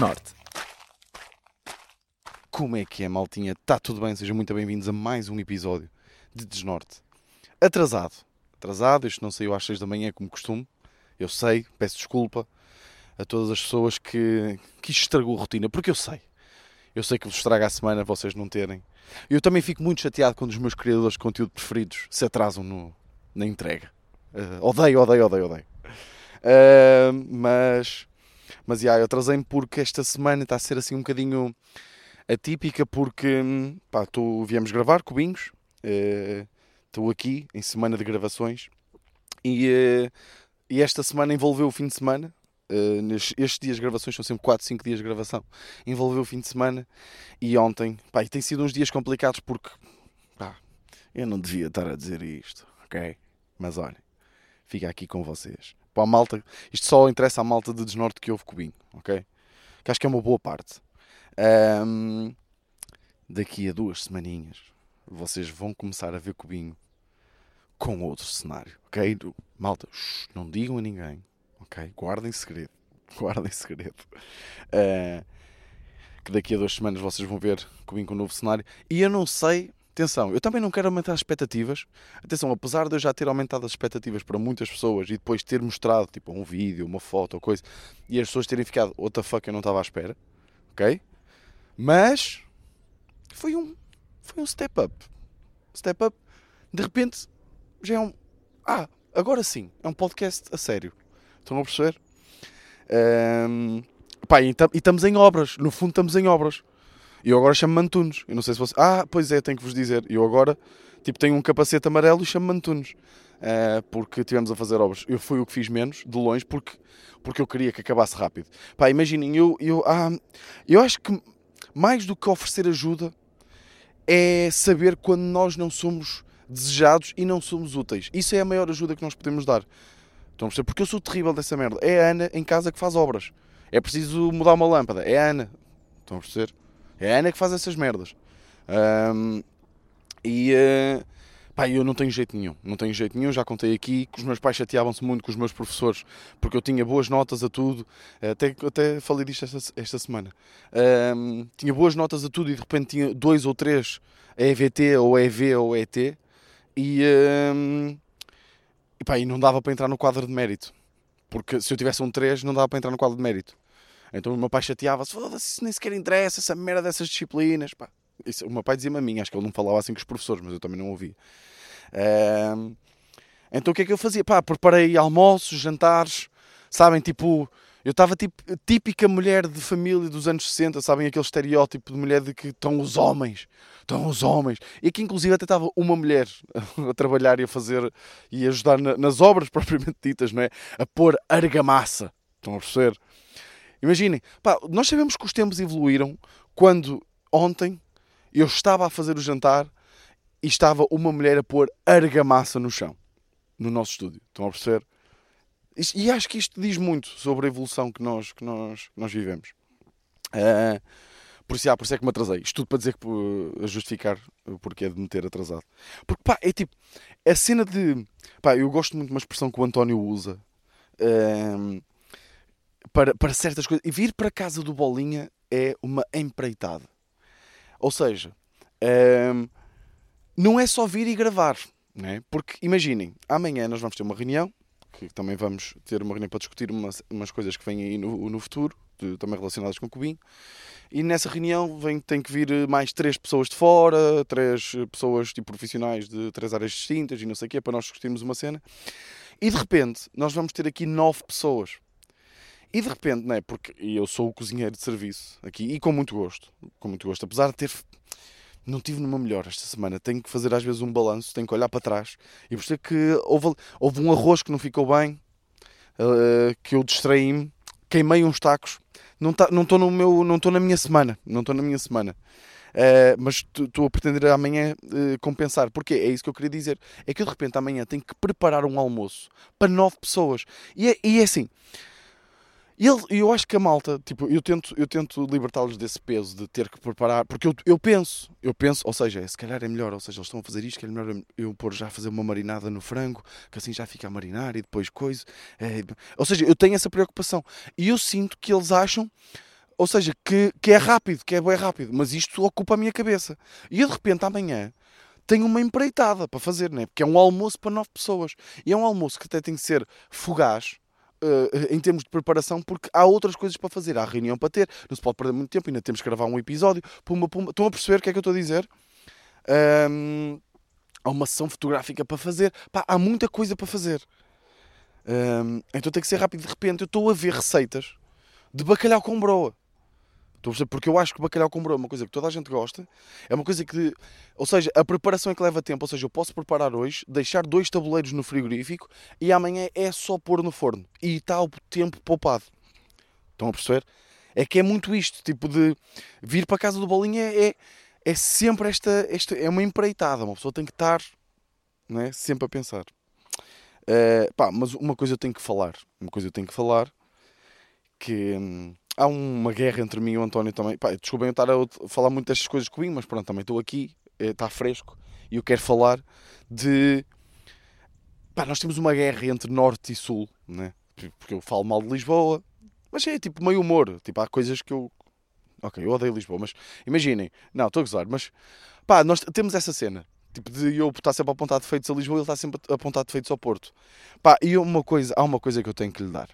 Desnorte. Como é que é, maltinha? Está tudo bem? Sejam muito bem-vindos a mais um episódio de Desnorte. Atrasado. Atrasado, isto não saiu às 6 da manhã como costume. Eu sei, peço desculpa a todas as pessoas que, que estragou a rotina, porque eu sei. Eu sei que vos estraga a semana vocês não terem. Eu também fico muito chateado quando os meus criadores de conteúdo preferidos se atrasam no, na entrega. Uh, odeio, odeio, odeio, odeio. Uh, mas, mas, yeah, eu atrasei-me porque esta semana está a ser assim um bocadinho atípica porque, pá, tô, viemos gravar cubinhos, estou uh, aqui em semana de gravações e, uh, e esta semana envolveu o fim de semana, Uh, estes dias de gravações são sempre 4, 5 dias de gravação. Envolveu o fim de semana e ontem, pá, e tem sido uns dias complicados porque, pá, eu não devia estar a dizer isto, ok? Mas olha, fica aqui com vocês. Para a malta, isto só interessa à malta de desnorte que houve cubinho, ok? Que acho que é uma boa parte. Um, daqui a duas semaninhas vocês vão começar a ver cubinho com outro cenário, ok? Malta, shh, não digam a ninguém ok? Guardem segredo. Guardem segredo. Uh, que daqui a duas semanas vocês vão ver comigo com um novo cenário. E eu não sei, atenção, eu também não quero aumentar as expectativas. Atenção, apesar de eu já ter aumentado as expectativas para muitas pessoas e depois ter mostrado tipo um vídeo, uma foto ou coisa, e as pessoas terem ficado, what the fuck, eu não estava à espera, ok? Mas foi um, foi um step up. Step up, de repente já é um. Ah, agora sim, é um podcast a sério. Estão a perceber? Um, pá, e estamos em obras. No fundo, estamos em obras. E eu agora chamo-me Antunes. Eu não sei se você. Ah, pois é, tenho que vos dizer. Eu agora tipo, tenho um capacete amarelo e chamo-me Antunes. Uh, porque tivemos a fazer obras. Eu fui o que fiz menos, de longe, porque, porque eu queria que acabasse rápido. Pá, imaginem, eu, eu, ah, eu acho que mais do que oferecer ajuda é saber quando nós não somos desejados e não somos úteis. Isso é a maior ajuda que nós podemos dar. Estão a perceber? Porque eu sou terrível dessa merda. É a Ana em casa que faz obras. É preciso mudar uma lâmpada. É a Ana. Estão a perceber? É a Ana que faz essas merdas. Um, e uh, pá, eu não tenho jeito nenhum. Não tenho jeito nenhum. Já contei aqui que os meus pais chateavam-se muito com os meus professores porque eu tinha boas notas a tudo. Até, até falei disto esta, esta semana. Um, tinha boas notas a tudo e de repente tinha dois ou três EVT ou EV ou ET. E. Um, e pá, e não dava para entrar no quadro de mérito. Porque se eu tivesse um 3, não dava para entrar no quadro de mérito. Então o meu pai chateava-se, foda-se, nem sequer interessa, essa merda dessas disciplinas. Pá. Isso, o meu pai dizia-me a mim, acho que ele não falava assim com os professores, mas eu também não ouvia. Então o que é que eu fazia? Pá, preparei almoços, jantares, sabem, tipo, eu estava tipo, típica mulher de família dos anos 60, sabem? Aquele estereótipo de mulher de que estão os homens, estão os homens. E aqui, inclusive, até estava uma mulher a trabalhar e a fazer e a ajudar na, nas obras propriamente ditas, não é? A pôr argamassa. Estão a perceber? Imaginem, pá, nós sabemos que os tempos evoluíram quando ontem eu estava a fazer o jantar e estava uma mulher a pôr argamassa no chão, no nosso estúdio. Estão a perceber? E acho que isto diz muito sobre a evolução que nós, que nós, que nós vivemos. Uh, por, isso, ah, por isso é que me atrasei. Isto tudo para dizer que a justificar o porquê de me ter atrasado. Porque pá, é tipo, a cena de. Pá, eu gosto muito de uma expressão que o António usa uh, para, para certas coisas. E vir para casa do Bolinha é uma empreitada. Ou seja, uh, não é só vir e gravar. Né? Porque imaginem, amanhã nós vamos ter uma reunião que também vamos ter uma reunião para discutir umas, umas coisas que vêm aí no, no futuro, de, também relacionadas com o Cubinho. E nessa reunião vem, tem que vir mais três pessoas de fora, três pessoas tipo, profissionais de três áreas distintas e não sei o quê, para nós discutirmos uma cena. E de repente, nós vamos ter aqui nove pessoas. E de repente, não é? Porque eu sou o cozinheiro de serviço aqui e com muito gosto, com muito gosto, apesar de ter não tive numa melhor esta semana. Tenho que fazer às vezes um balanço, tenho que olhar para trás e perceber que houve, houve um arroz que não ficou bem, uh, que eu distraí-me, queimei uns tacos. Não tá, estou no meu, não estou na minha semana, não estou na minha semana. Uh, mas estou a pretender amanhã uh, compensar. Porque é isso que eu queria dizer. É que eu de repente amanhã tenho que preparar um almoço para nove pessoas. E é, e é assim, e eu acho que a malta, tipo, eu tento, eu tento libertá-los desse peso de ter que preparar, porque eu, eu penso, eu penso, ou seja, se calhar é melhor, ou seja, eles estão a fazer isto, que é melhor eu pôr já a fazer uma marinada no frango, que assim já fica a marinar e depois coisa. É, ou seja, eu tenho essa preocupação. E eu sinto que eles acham, ou seja, que, que é rápido, que é bem rápido, mas isto ocupa a minha cabeça. E eu de repente amanhã tenho uma empreitada para fazer, né? porque é um almoço para nove pessoas. E é um almoço que até tem que ser fugaz, Uh, em termos de preparação, porque há outras coisas para fazer. Há reunião para ter, não se pode perder muito tempo, ainda temos que gravar um episódio. Pumba, pumba. Estão a perceber o que é que eu estou a dizer? Um, há uma sessão fotográfica para fazer. Pá, há muita coisa para fazer. Um, então tem que ser rápido. De repente, eu estou a ver receitas de bacalhau com broa. Porque eu acho que bacalhau com broa é uma coisa que toda a gente gosta. É uma coisa que. Ou seja, a preparação é que leva tempo. Ou seja, eu posso preparar hoje, deixar dois tabuleiros no frigorífico e amanhã é só pôr no forno. E está o tempo poupado. Estão a perceber? É que é muito isto. Tipo de vir para a casa do bolinho é, é, é sempre esta, esta. É uma empreitada. Uma pessoa tem que estar não é? sempre a pensar. Uh, pá, mas uma coisa eu tenho que falar. Uma coisa eu tenho que falar. Que. Hum, há uma guerra entre mim e o António também. Pá, desculpem eu estar a falar muito destas coisas comigo, mas pronto, também estou aqui, está eh, fresco e eu quero falar de. Pá, nós temos uma guerra entre Norte e Sul, né? Porque eu falo mal de Lisboa, mas é tipo meio humor. Tipo, há coisas que eu. Ok, eu odeio Lisboa, mas imaginem, não, estou a gozar, mas pá, nós temos essa cena. Tipo, de eu estar sempre a apontar defeitos a Lisboa e ele está sempre a apontar defeitos ao Porto. Pá, e uma coisa, há uma coisa que eu tenho que lhe dar,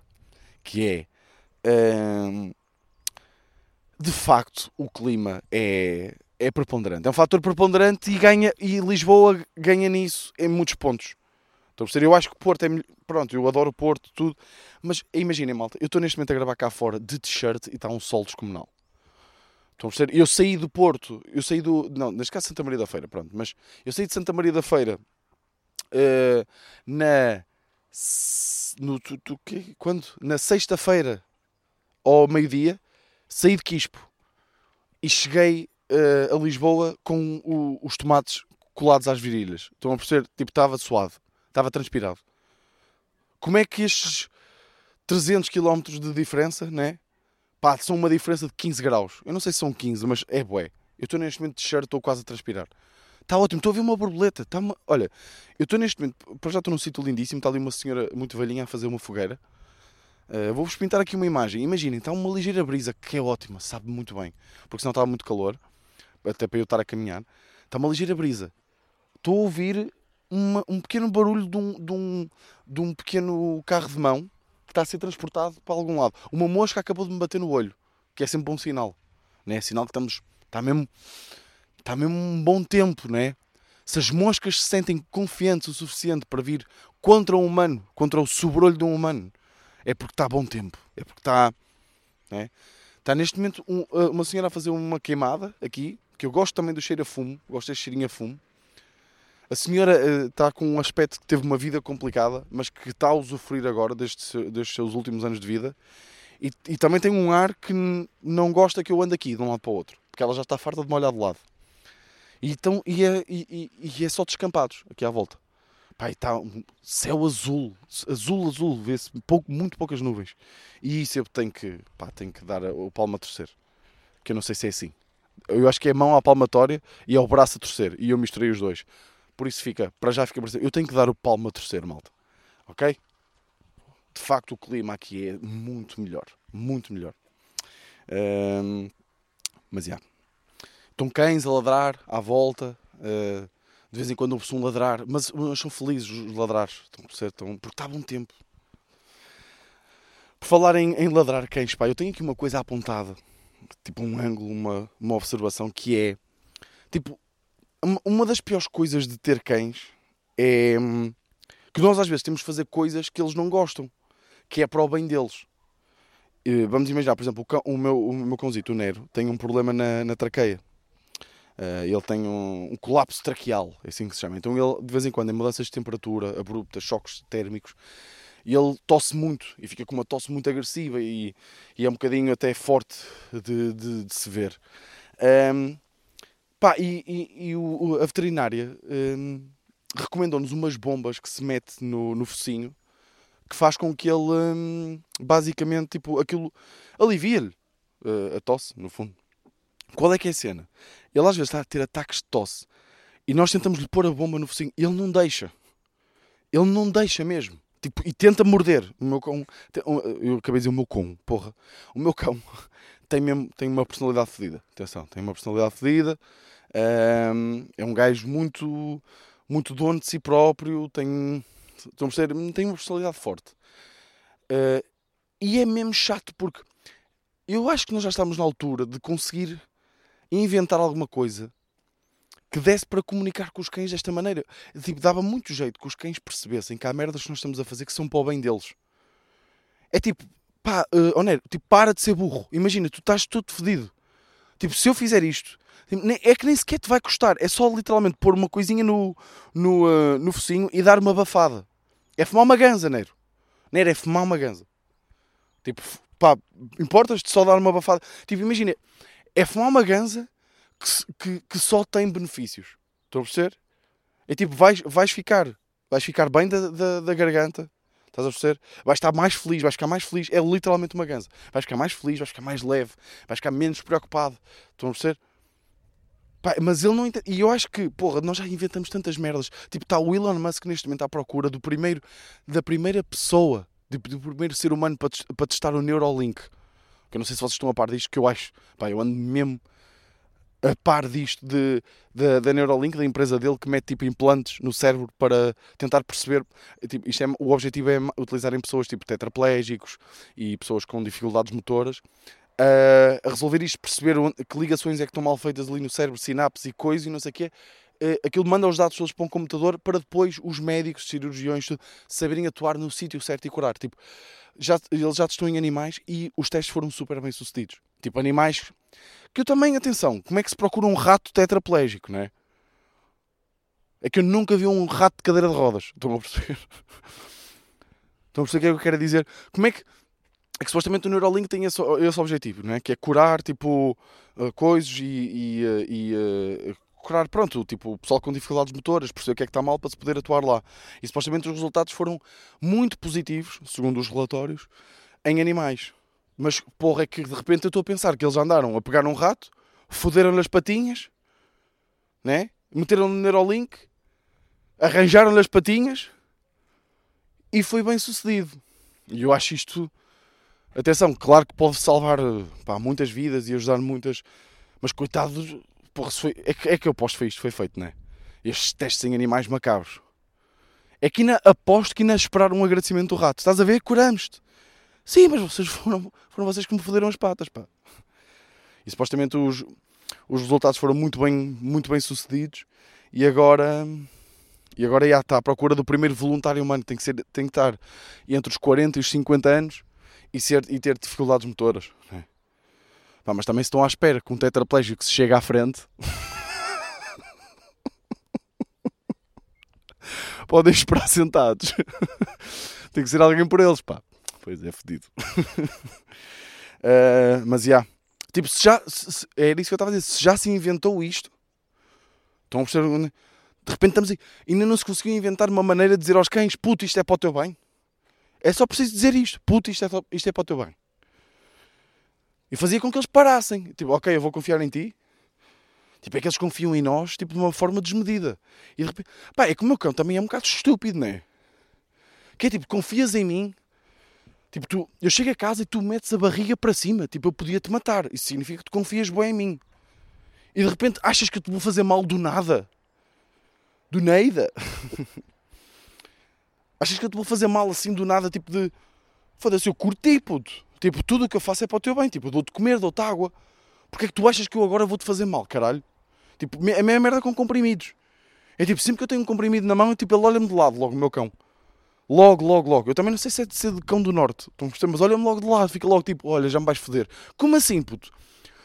que é de facto, o clima é, é preponderante. É um fator preponderante e, ganha, e Lisboa ganha nisso em muitos pontos. Estou a? Eu acho que Porto é. Pronto, eu adoro Porto, tudo. Mas imaginem, malta, eu estou neste momento a gravar cá fora de t-shirt e está um sol descomunal. Estão a perceber? Eu saí do Porto, eu saí do. Não, neste caso Santa Maria da Feira, pronto. Mas eu saí de Santa Maria da Feira uh, na. No, tu, tu, que, quando? Na sexta-feira ao meio-dia, saí de Quispo e cheguei uh, a Lisboa com o, os tomates colados às virilhas. Estão a perceber? Tipo, estava suado, estava transpirado. Como é que estes 300 km de diferença, né? Pá, são uma diferença de 15 graus. Eu não sei se são 15, mas é bué. Eu estou neste momento de shirt, estou quase a transpirar. Está ótimo, estou a ver uma borboleta. Está uma... Olha, eu estou neste momento, já estou num sítio lindíssimo, está ali uma senhora muito velhinha a fazer uma fogueira. Uh, Vou-vos pintar aqui uma imagem. Imaginem, está uma ligeira brisa que é ótima, sabe muito bem, porque senão estava muito calor, até para eu estar a caminhar. Está uma ligeira brisa. Estou a ouvir uma, um pequeno barulho de um, de, um, de um pequeno carro de mão que está a ser transportado para algum lado. Uma mosca acabou de me bater no olho, que é sempre um sinal. Né? É sinal que estamos. Está mesmo, está mesmo um bom tempo, né? Se as moscas se sentem confiantes o suficiente para vir contra um humano, contra o sobrolho de um humano, é porque está bom tempo. É porque está. É? Está neste momento um, uh, uma senhora a fazer uma queimada aqui, que eu gosto também do cheiro a fumo, gosto deste cheirinho a fumo. A senhora uh, está com um aspecto que teve uma vida complicada, mas que está a usufruir agora destes, destes seus últimos anos de vida. E, e, também tem um ar que não gosta que eu ande aqui de um lado para o outro, porque ela já está farta de me olhar de lado. E, então, e, é, e, e é só descampados aqui à volta. Pá, está um céu azul, azul, azul, vê-se pouco, muito poucas nuvens. E isso eu tenho que, pá, tenho que dar o palmo a torcer. Que eu não sei se é assim. Eu acho que é a mão à palmatória e ao braço a torcer. E eu misturei os dois. Por isso fica, para já fica Eu tenho que dar o palmo a torcer, malta. Ok? De facto, o clima aqui é muito melhor. Muito melhor. Mas já. Yeah. Estão cães a ladrar à volta. Uh, de vez em quando ouve-se um ladrar, mas, são felizes os ladrar, estão, estão, porque está bom tempo. Por falar em, em, ladrar cães, pá, eu tenho aqui uma coisa apontada, tipo um ângulo, uma, uma observação, que é, tipo, uma das piores coisas de ter cães é hum, que nós às vezes temos de fazer coisas que eles não gostam, que é para o bem deles. Vamos imaginar, por exemplo, o, cão, o meu, o meu cãozito, o Nero, tem um problema na, na traqueia. Uh, ele tem um, um, colapso traqueal, é assim que se chama. Então ele, de vez em quando, em mudanças de temperatura abruptas, choques térmicos, ele tosse muito e fica com uma tosse muito agressiva e, e é um bocadinho até forte de, de, de se ver. Um, pá, e, e, e o, a veterinária um, recomendou-nos umas bombas que se mete no, no focinho que faz com que ele, um, basicamente, tipo, aquilo alivia-lhe uh, a tosse, no fundo. Qual é que é a cena? Ele às vezes está a ter ataques de tosse e nós tentamos lhe pôr a bomba no focinho. Ele não deixa. Ele não deixa mesmo. Tipo, e tenta morder. O meu cão. Eu acabei de dizer o meu cão, porra. O meu cão tem mesmo tem uma personalidade fedida. Atenção, tem uma personalidade fedida. É um gajo muito, muito dono de si próprio. Tem, tem uma personalidade forte. Uh, e é mesmo chato porque eu acho que nós já estamos na altura de conseguir inventar alguma coisa que desse para comunicar com os cães desta maneira. Tipo, dava muito jeito que os cães percebessem que há merdas que nós estamos a fazer que são para o bem deles. É tipo, pá, uh, oh, Nero, tipo, para de ser burro. Imagina, tu estás todo fedido. Tipo, se eu fizer isto, tipo, é que nem sequer te vai custar. É só literalmente pôr uma coisinha no, no, uh, no focinho e dar uma bafada. É fumar uma ganza, Nero. Nero, é fumar uma ganza. Tipo, pá, importas-te só dar uma bafada. Tipo, imagina, é fumar uma ganza que, que, que só tem benefícios. Estão a perceber? É tipo, vais, vais ficar, vais ficar bem da, da, da garganta, Estás a perceber? Vais estar mais feliz, vais ficar mais feliz. É literalmente uma ganza. Vais ficar mais feliz, vais ficar mais leve, vais ficar menos preocupado. Estão a perceber? Mas ele não entende. E eu acho que, porra, nós já inventamos tantas merdas. Tipo, está o Elon Musk neste momento à procura do primeiro, da primeira pessoa, do, do primeiro ser humano para, para testar o Neuralink. Que eu não sei se vocês estão a par disto, que eu acho. Pá, eu ando mesmo a par disto de, de, da Neuralink, da empresa dele, que mete tipo implantes no cérebro para tentar perceber. Tipo, isto é, o objetivo é utilizar em pessoas tipo tetraplégicos e pessoas com dificuldades motoras uh, a resolver isto, perceber onde, que ligações é que estão mal feitas ali no cérebro, sinapses e coisas e não sei o quê. Uh, aquilo manda os dados todos para um computador para depois os médicos, cirurgiões, tudo, saberem atuar no sítio certo e curar. Tipo, já, eles já testou em animais e os testes foram super bem sucedidos. Tipo, animais que eu também, atenção, como é que se procura um rato tetraplégico, não é? É que eu nunca vi um rato de cadeira de rodas. Estão a perceber? Estão a perceber o que é que eu quero dizer? Como é que. É que supostamente o Neuralink tem esse, esse objetivo, não é? Que é curar, tipo, uh, coisas e. e, uh, e uh, curar, pronto, tipo, o pessoal com dificuldades motoras, perceber o que é que está mal para se poder atuar lá. E supostamente os resultados foram muito positivos, segundo os relatórios, em animais. Mas porra, é que de repente eu estou a pensar que eles andaram a pegar um rato, foderam-lhe as patinhas, né? meteram no Neurolink, arranjaram-lhe as patinhas e foi bem sucedido. E eu acho isto. Atenção, claro que pode salvar pá, muitas vidas e ajudar muitas, mas coitado, porra, foi... é, que, é que eu aposto que foi isto foi feito, né? Estes testes em animais macabros. É que aposto que ainda esperaram um agradecimento do rato. Estás a ver? Curamos-te. Sim, mas vocês foram, foram vocês que me foderam as patas, pá. E supostamente os, os resultados foram muito bem, muito bem sucedidos e agora e agora já está à procura do primeiro voluntário humano tem que ser tem que estar entre os 40 e os 50 anos e ser e ter dificuldades motoras né? Pá, mas também estão à espera que um tetraplégico se chega à frente podem esperar sentados tem que ser alguém por eles pá Pois é, fedido. uh, mas já. Yeah. Tipo, se já. Se, era isso que eu estava a dizer. Se já se inventou isto. Estão a perceber? De repente estamos aí. Ainda não se conseguiu inventar uma maneira de dizer aos cães: puto, isto é para o teu bem. É só preciso dizer isto: puto, isto é, isto é para o teu bem. E fazia com que eles parassem. Tipo, ok, eu vou confiar em ti. Tipo, é que eles confiam em nós, tipo, de uma forma desmedida. E de repente, pá, é que o meu cão também é um bocado estúpido, não é? Que é tipo, confias em mim, Tipo, tu, eu chego a casa e tu metes a barriga para cima. Tipo, eu podia te matar. Isso significa que tu confias bem em mim. E de repente achas que eu te vou fazer mal do nada. Do nada. achas que eu te vou fazer mal assim do nada, tipo de. Foda-se, eu curti, puto. Tipo, tudo o que eu faço é para o teu bem. Tipo, dou-te comer, dou-te água. Porquê é que tu achas que eu agora vou-te fazer mal, caralho? Tipo, a minha merda com comprimidos. É tipo, sempre que eu tenho um comprimido na mão, é tipo, ele olha-me de lado, logo, o meu cão. Logo, logo, logo. Eu também não sei se é de ser de cão do norte. Mas olha-me logo de lado, fica logo tipo, olha, já me vais foder. Como assim, puto?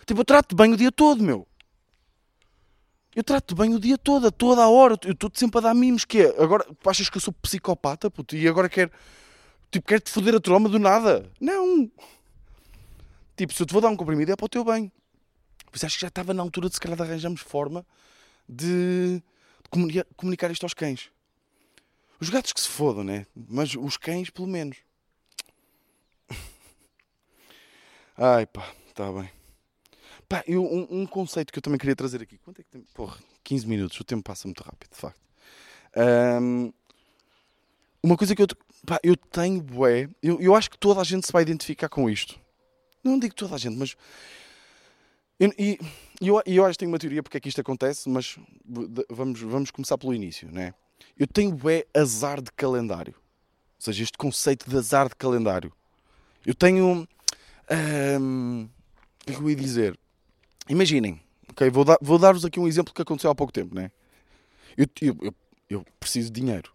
Tipo, eu trato-te bem o dia todo, meu. Eu trato-te bem o dia todo, a toda a hora. Eu estou-te sempre a dar mimos. Que é? Agora, achas que eu sou psicopata, puto? E agora quero, tipo, quero-te foder a troma do nada? Não. Tipo, se eu te vou dar um comprimido é para o teu bem. Pois acho que já estava na altura de se calhar de arranjarmos forma de, comunicar isto aos cães. Os gatos que se fodam, né? Mas os cães, pelo menos. Ai pá, está bem. Pá, eu, um, um, conceito que eu também queria trazer aqui. Quanto é que tem? Porra, 15 minutos. O tempo passa muito rápido, de facto. Um, uma coisa que eu, pá, eu tenho, bué, eu, eu acho que toda a gente se vai identificar com isto. Não digo toda a gente, mas. Eu, e eu, eu acho que tenho uma teoria porque é que isto acontece, mas vamos, vamos começar pelo início, né? Eu tenho é azar de calendário. Ou seja, este conceito de azar de calendário. Eu tenho. Hum, o que é que eu ia dizer? Imaginem, ok? Vou, dar, vou dar-vos aqui um exemplo que aconteceu há pouco tempo, né? Eu, eu, eu, eu preciso de dinheiro,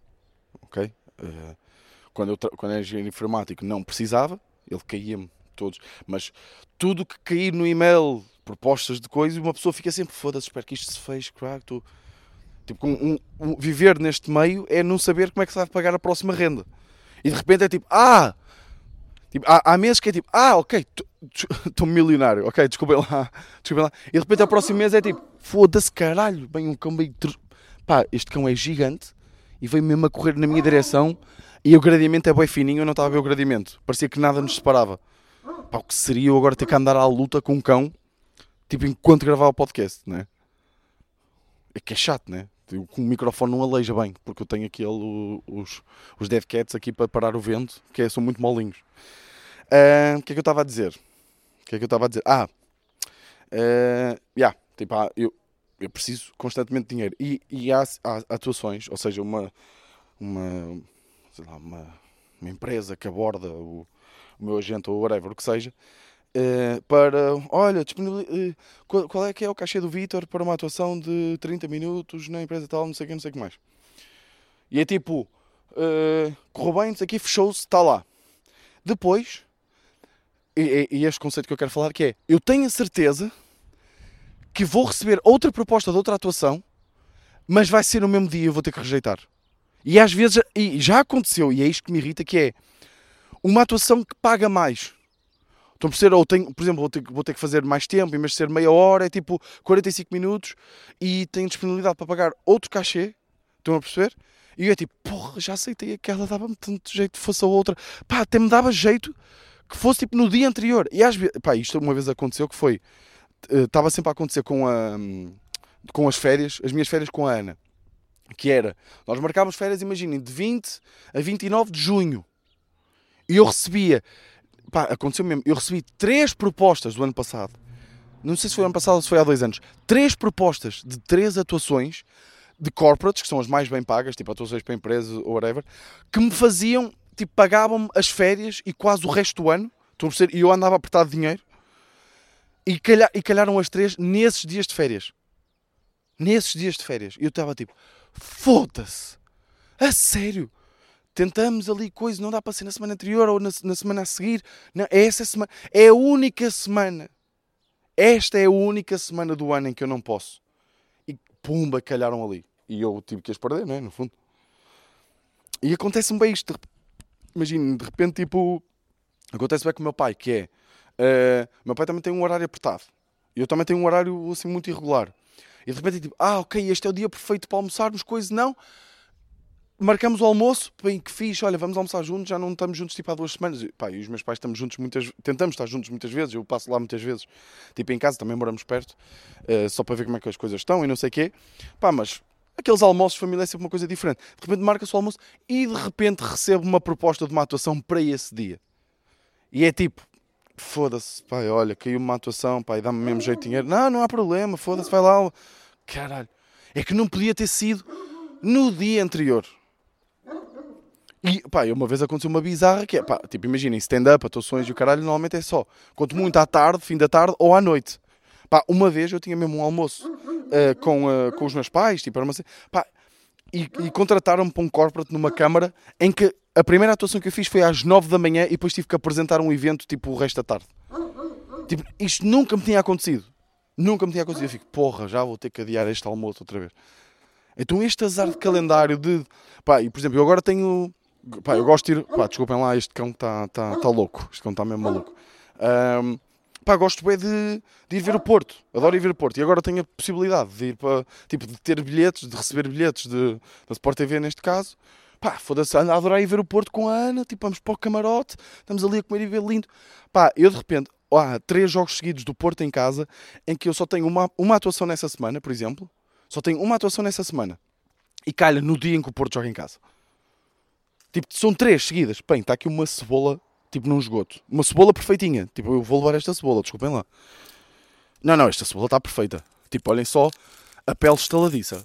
ok? Uh, quando, eu quando era engenheiro informático não precisava, ele caía-me todos, mas tudo que cair no e-mail, propostas de coisas, uma pessoa fica sempre, foda-se, espero que isto se fez, crack. Tipo, um, um, viver neste meio é não saber como é que se vai pagar a próxima renda. E de repente é tipo, ah! Tipo, há, há meses que é tipo, ah, ok, estou milionário, ok, desculpem lá, desculpem lá. E de repente o próximo mês é tipo, foda-se caralho, bem um cão meio. Pá, este cão é gigante e veio mesmo a correr na minha direção e o gradiamento é bem fininho, eu não estava a ver o gradiamento. Parecia que nada nos separava. Pá, o que seria eu agora ter que andar à luta com um cão, tipo, enquanto gravava o podcast, né? É que é chato, né? o microfone não aleija bem, porque eu tenho aqui os, os dead cats aqui para parar o vento, que é, são muito molinhos. Uh, o que é que eu estava a dizer? O que é que eu estava a dizer? Ah, uh, yeah, tipo, ah, eu, eu preciso constantemente de dinheiro. E, e há, há, atuações, ou seja, uma, uma, sei lá, uma, uma empresa que aborda o, o meu agente ou whatever, o que seja, uh, para, olha, uh, qual, qual, é que é o cachê do Vitor para uma atuação de 30 minutos na empresa tal, não sei o que, não sei o que mais. E é tipo, uh, correu bem, que, fechou-se, está lá. Depois, e, e este conceito que eu quero falar que é, eu tenho a certeza que vou receber outra proposta de outra atuação, mas vai ser no mesmo dia e eu vou ter que rejeitar. E às vezes, e já aconteceu, e é isto que me irrita, que é uma atuação que paga mais. Estão a perceber? Ou tenho, por exemplo, vou ter, vou ter que fazer mais tempo, em vez de ser meia hora, é tipo 45 minutos e tenho disponibilidade para pagar outro cachê. Estão a perceber? E eu é tipo, porra, já aceitei aquela, dava-me tanto jeito que fosse a outra. Pá, até me dava jeito que fosse tipo no dia anterior. E às vezes, pá, isto uma vez aconteceu que foi eh, estava sempre a acontecer com, a, com as férias, as minhas férias com a Ana. Que era, nós marcávamos férias, imaginem, de 20 a 29 de junho. E eu recebia, pá, aconteceu mesmo, eu recebi três propostas do ano passado. Não sei se foi ano passado ou se foi há dois anos. Três propostas de três atuações de corporates, que são as mais bem pagas, tipo atuações para empresas ou whatever, que me faziam, tipo, pagavam-me as férias e quase o resto do ano. E eu andava apertado de dinheiro e, calhar, e calharam as três nesses dias de férias. Nesses dias de férias. E eu estava tipo, foda-se! A sério! Tentamos ali coisa, não dá para ser na semana anterior ou na, na semana a seguir. Não, é essa semana. É a única semana. Esta é a única semana do ano em que eu não posso. E pumba, calharam ali. E eu tive que as perder, não é? No fundo. E acontece-me bem isto. Imagina, de repente, tipo. Acontece bem com o meu pai, que é Uh, meu pai também tem um horário apertado. E eu também tenho um horário assim muito irregular. E de repente é tipo, ah, ok, este é o dia perfeito para almoçarmos, coisa, não. Marcamos o almoço, bem que fiz, olha, vamos almoçar juntos, já não estamos juntos tipo há duas semanas. E, pá, e os meus pais estamos juntos muitas tentamos estar juntos muitas vezes, eu passo lá muitas vezes, tipo em casa, também moramos perto, uh, só para ver como é que as coisas estão e não sei o quê. Pá, mas aqueles almoços família é sempre uma coisa diferente. De repente marca-se o almoço e de repente recebo uma proposta de uma atuação para esse dia. E é tipo, foda-se, pai, olha, caiu uma atuação, pai, dá-me mesmo jeito de dinheiro. Não, não há problema, foda-se, vai lá. Caralho, é que não podia ter sido no dia anterior. E, pá, uma vez aconteceu uma bizarra que é, pá, tipo, imaginem, stand-up, atuações e o caralho, normalmente é só, quanto muito à tarde, fim da tarde ou à noite. Pá, uma vez eu tinha mesmo um almoço uh, com, uh, com os meus pais, tipo, era uma... Pá, e, e contrataram-me para um corporate numa câmara em que a primeira atuação que eu fiz foi às 9 da manhã e depois tive que apresentar um evento tipo o resto da tarde. Tipo, isto nunca me tinha acontecido. Nunca me tinha acontecido. Eu fico, porra, já vou ter que adiar este almoço outra vez. Então este azar de calendário de. Pá, e por exemplo, eu agora tenho. Pá, eu gosto de ir. Pá, desculpem lá, este cão está tá, tá louco. Este cão está mesmo maluco. Um, pá, gosto é de, de, ir ver o Porto. Adoro ir ver o Porto. E agora tenho a possibilidade de ir para. Tipo, de ter bilhetes, de receber bilhetes de, da Sport TV neste caso Pá, foda-se, adorei ver o Porto com a Ana, tipo, vamos para o camarote, estamos ali a comer e ver lindo. Pá, eu de repente, há três jogos seguidos do Porto em casa, em que eu só tenho uma, uma atuação nessa semana, por exemplo, só tenho uma atuação nessa semana, e calha no dia em que o Porto joga em casa. Tipo, são três seguidas. Bem, está aqui uma cebola tipo num esgoto. Uma cebola perfeitinha. Tipo, eu vou levar esta cebola, desculpem lá. Não, não, esta cebola está perfeita. Tipo, olhem só a pele estaladiça.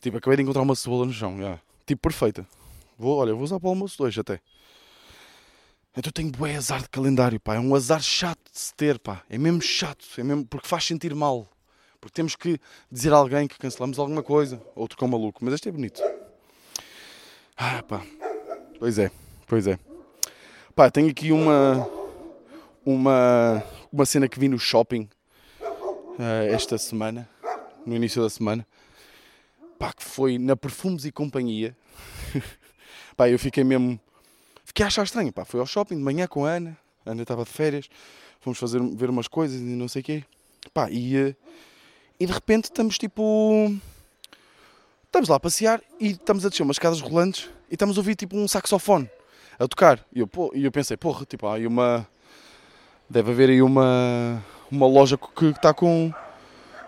Tipo, acabei de encontrar uma cebola no chão. já. Tipo, perfeita. Vou, olha, vou usar para o almoço dois até. Então tenho bué azar de calendário, pá. É um azar chato de se ter, pá. É mesmo chato. É mesmo porque faz sentir mal. Porque temos que dizer a alguém que cancelamos alguma coisa. Outro com maluco. Mas este é bonito. Ah, pá. Pois é, pois é. Pá, tenho aqui uma. Uma. Uma cena que vi no shopping. uh, esta semana. No início da semana. Pá, que foi na Perfumes e Companhia. pá, eu fiquei mesmo. Fiquei a achar estranho, pá. Fui ao shopping de manhã com a Ana. A Ana estava de férias. Fomos fazer, ver umas coisas e não sei o quê. Pá, e. eh, e de repente estamos tipo. Estamos lá a passear e estamos a descer umas escadas rolantes e estamos a ouvir tipo um saxofone a tocar. E eu, e eu pensei, porra, tipo, há aí uma. Deve haver aí uma. Uma loja que está com.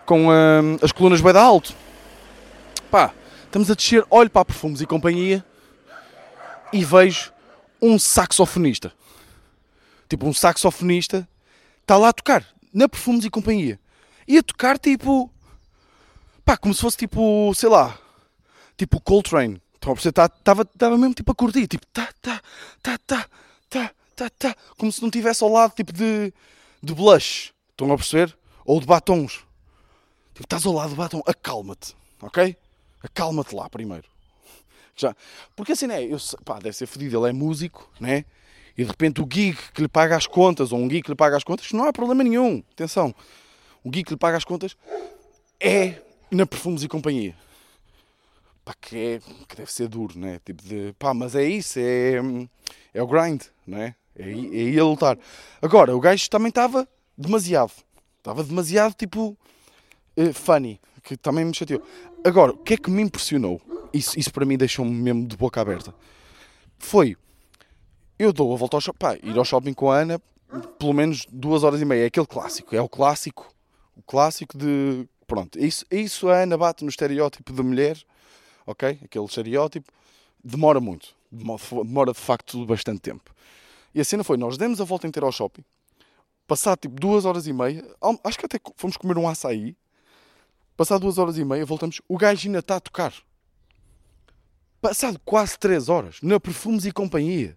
Com hum, as colunas bem alto. Pá, estamos a descer, olho para a Perfumes e Companhia e vejo um saxofonista. Tipo, um saxofonista está lá a tocar na Perfumes e Companhia. E a tocar tipo. Pá, como se fosse tipo, sei lá, tipo Coltrane. A perceber? Estava tava mesmo tipo a curtir, tipo, tá, tá, tá, tá, tá, tá, tá. Como se não tivesse ao lado tipo de, de blush. Estão a perceber? Ou de batons. Tipo, estás ao lado do batom, acalma-te, ok? Acalma-te lá primeiro. Já. Porque assim, né? Eu, pá, deve ser fodido, ele é músico, né? E de repente o gig que lhe paga as contas, ou um gig que lhe paga as contas, não há problema nenhum. Atenção. O gig que lhe paga as contas é na Perfumes e Companhia. Pá, que, é, que deve ser duro, né? Tipo de, pá, mas é isso, é, é o grind, não é? É, aí a lutar. Agora, o gajo também estava demasiado. Estava demasiado, tipo, eh, funny, que também me chateou. Agora, o que é que me impressionou? Isso, isso para mim deixou-me mesmo de boca aberta. Foi, eu dou a volta ao shopping, pá, ir ao shopping com a Ana, pelo menos duas horas e meia. É aquele clássico, é o clássico, o clássico de, pronto, isso, isso a Ana bate no estereótipo de mulher, ok? Aquele estereótipo, demora muito, demora, de facto bastante tempo. E a cena foi, nós demos a volta inteira ao shopping, passado tipo duas horas e meia, acho que até fomos comer um açaí, passado duas horas e meia, voltamos, o gajo ainda está a tocar. Passado quase três horas, na Perfumes e Companhia.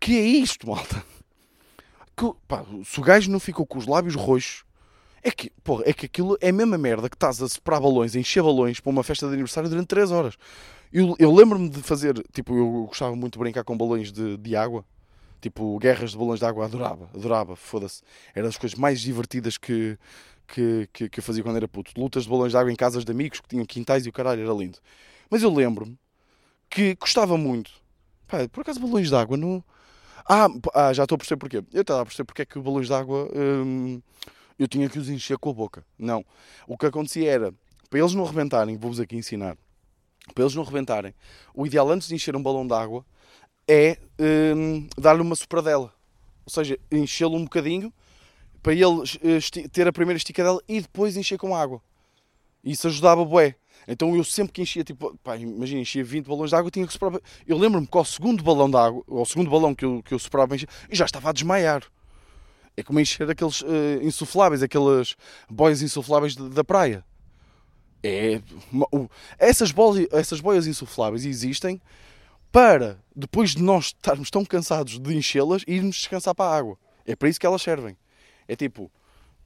Que é isto, malta? Que, pá, se o gajo não ficou com os lábios roxos, é que, porra, é que aquilo é a mesma merda que estás a separar balões, a encher balões para uma festa de aniversário durante 3 horas. Eu, eu lembro-me de fazer, tipo, eu gostava muito de brincar com balões de, de água, tipo, guerras de balões de água, adorava, adorava, foda-se. Era das coisas mais divertidas que, que, que, que eu fazia quando era puto. Lutas de balões de água em casas de amigos que tinham quintais e o caralho, era lindo. Mas eu lembro-me que gostava muito. Pá, por acaso balões de água não. Ah, ah, já estou a perceber porquê. Eu estava a perceber porque é que balões de água hum, eu tinha que os encher com a boca. Não. O que acontecia era, para eles não rebentarem, vou-vos aqui ensinar, para eles não rebentarem, o ideal antes de encher um balão de água é hum, dar-lhe uma sopradela. Ou seja, enchê-lo um bocadinho para ele eh, ter a primeira esticadela e depois encher com água. Isso ajudava bué. Então eu sempre que enchia, tipo, pá, imagina, enchia 20 balões de água, tinha que soprar. Eu lembro-me que ao segundo balão de água, ao segundo balão que eu, que eu soprava, eu já estava a desmaiar. É como encher aqueles eh, insufláveis, aquelas boias insufláveis de- da praia. É, essas, bolas, essas boias insufláveis existem para, depois de nós estarmos tão cansados de enchê-las, irmos descansar para a água. É para isso que elas servem. É tipo,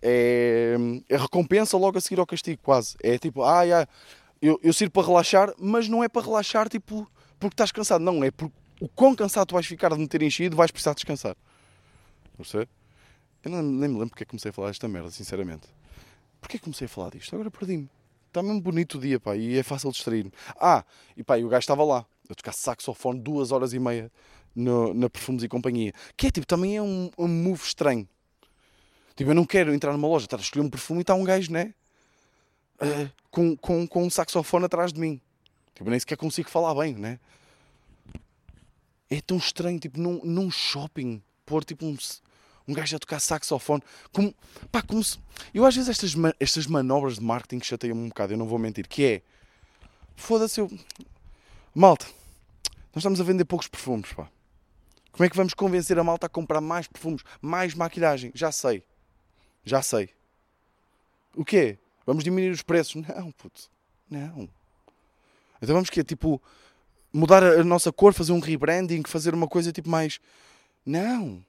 é, é recompensa logo a seguir ao castigo, quase. É tipo, ah, já, eu, eu sirvo para relaxar, mas não é para relaxar tipo porque estás cansado, não, é porque o quão cansado tu vais ficar de me ter enchido, vais precisar descansar. A perceber? Eu não, nem me lembro porque é que comecei a falar desta merda, sinceramente. Porquê que comecei a falar disto? Agora perdi-me. Está mesmo bonito o dia, pá, e é fácil distrair-me. Ah, e pá, e o gajo estava lá. Eu tocar saxofone duas horas e meia no, na Perfumes e Companhia. Que é tipo, também é um, um move estranho. Tipo, eu não quero entrar numa loja, estar a escolher um perfume e está um gajo, né? Eh, com, com, com um saxofone atrás de mim. Tipo, nem sequer consigo falar bem, né? É tão estranho, tipo, num, num shopping, pôr tipo um, um gajo a tocar saxofone. Como, pá, como se... Eu às vezes estas, estas manobras de marketing chateiam-me um bocado, eu não vou mentir, que é... Foda-se, eu... Malta, nós estamos a vender poucos perfumes, pá. Como é que vamos convencer a malta a comprar mais perfumes, mais maquilhagem? Já sei. Já sei. O quê? Vamos diminuir os preços? Não, puto. Não. Então vamos quê? Tipo, mudar a nossa cor, fazer um rebranding, fazer uma coisa tipo mais. Não.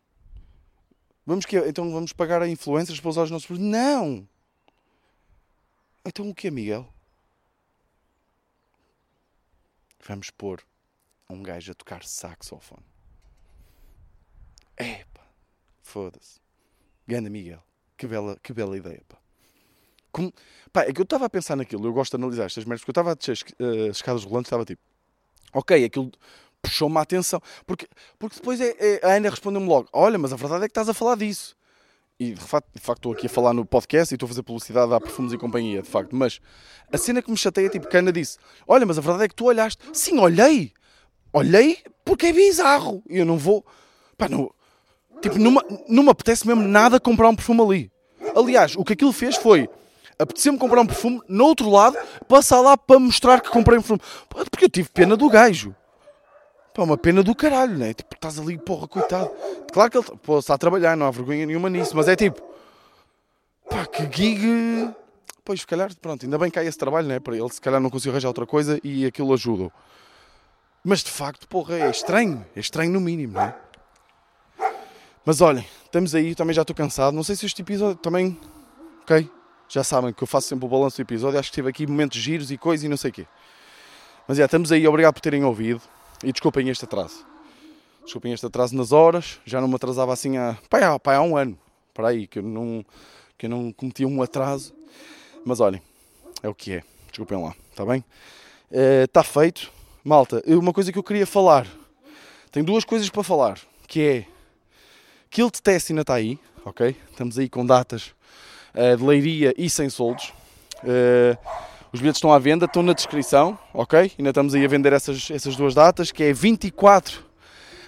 Vamos quê? Então vamos pagar a influencers para usar os nossos produtos? Não. Então o que, Miguel? Vamos pôr um gajo a tocar saxofone. Epá, foda-se. Ganda Miguel. Que bela, que bela ideia, pá. Como... Pá, é que eu estava a pensar naquilo, eu gosto de analisar estas merdas, porque eu estava a descer uh, escadas rolantes, estava tipo, ok, aquilo puxou-me a atenção, porque, porque depois é, é, a Ana respondeu-me logo, olha, mas a verdade é que estás a falar disso. E de facto, de facto estou aqui a falar no podcast e estou a fazer publicidade a perfumes e companhia, de facto, mas a cena que me chateia é tipo, que a Ana disse, olha, mas a verdade é que tu olhaste. Sim, olhei. Olhei porque é bizarro. E eu não vou. Pá, não. Tipo, não, não me apetece mesmo nada comprar um perfume ali. Aliás, o que aquilo fez foi apeteceu-me comprar um perfume, no outro lado, passar lá para mostrar que comprei um perfume. Porque eu tive pena do gajo. Pá, uma pena do caralho, né? Tipo, estás ali, porra, coitado. Claro que ele pô, está a trabalhar, não há vergonha nenhuma nisso, mas é tipo, pá, que gig. Pois, se calhar, pronto, ainda bem que há esse trabalho, né? Para ele, se calhar não conseguiu arranjar outra coisa e aquilo ajuda. Mas de facto, porra, é estranho. É estranho no mínimo, né? Mas olhem, estamos aí, também já estou cansado. Não sei se este episódio também. Ok? Já sabem que eu faço sempre o balanço do episódio. Acho que tive aqui momentos giros e coisas e não sei o quê. Mas já, estamos aí. Obrigado por terem ouvido. E desculpem este atraso. Desculpem este atraso nas horas. Já não me atrasava assim há, pá, há, pá, há um ano. Para aí, que eu, não, que eu não cometia um atraso. Mas olhem, é o que é. Desculpem lá, está bem? Está uh, feito. Malta, uma coisa que eu queria falar. Tenho duas coisas para falar. Que é... Kilt Test ainda está aí, ok? Estamos aí com datas uh, de Leiria e sem soldos. Uh, os bilhetes estão à venda, estão na descrição, ok? Ainda estamos aí a vender essas, essas duas datas, que é 24,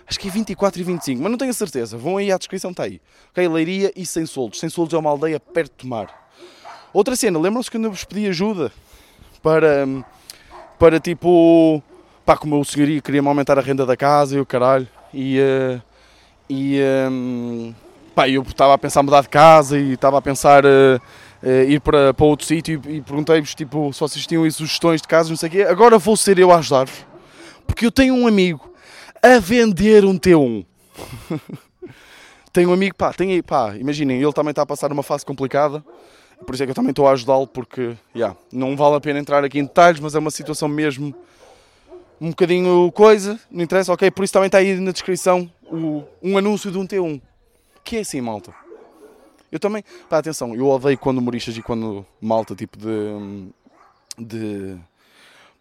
acho que é 24 e 25, mas não tenho a certeza. Vão aí à descrição, está aí. Ok? Leiria e sem soldos. Sem soldos é uma aldeia perto do mar. Outra cena, lembram-se quando eu vos pedi ajuda para, para tipo, pá, como eu senhoria queria-me aumentar a renda da casa e o caralho, e, uh, e um, pá, eu estava a pensar mudar de casa e estava a pensar uh, uh, ir para, para outro sítio e, e perguntei-vos tipo, se vocês tinham sugestões de casas, não sei o quê. Agora vou ser eu a ajudar-vos, porque eu tenho um amigo a vender um T1. tenho um amigo, pá, tem aí, pá, imaginem, ele também está a passar uma fase complicada, por isso é que eu também estou a ajudá-lo, porque, yeah, não vale a pena entrar aqui em detalhes, mas é uma situação mesmo um bocadinho coisa, não interessa, ok? Por isso também está aí na descrição o, um anúncio de um T1 que é assim, malta. Eu também, pá, atenção, eu odeio quando humoristas e quando malta, tipo de. de.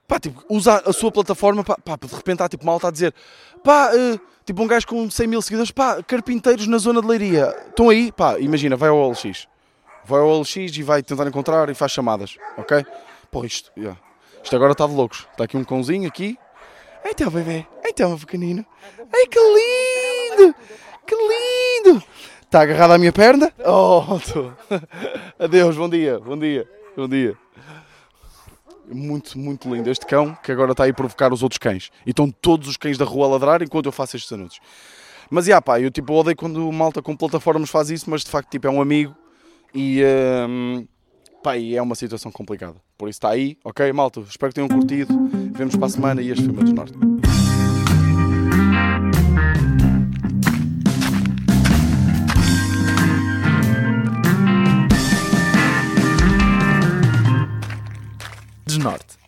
pá, tipo, usa a sua plataforma, pá, pá de repente há tipo malta a dizer, pá, uh, tipo um gajo com 100 mil seguidores, pá, carpinteiros na zona de leiria, estão aí, pá, imagina, vai ao OLX, vai ao OLX e vai tentar encontrar e faz chamadas, ok? Pô, isto, yeah. isto agora está de loucos, está aqui um cãozinho aqui, então bebê, então pequenino, ai que lindo! Que lindo! Está agarrado à minha perna? Oh, tô. Adeus, bom dia, bom dia, bom dia. Muito, muito lindo este cão que agora está aí a provocar os outros cães. E estão todos os cães da rua a ladrar enquanto eu faço estes anúncios. Mas, já, pá, eu tipo odeio quando malta com plataformas faz isso, mas de facto tipo, é um amigo e, um, pá, e é uma situação complicada. Por isso está aí, ok, malta? Espero que tenham curtido. Vemos para a semana e este foi o Norte. Norte.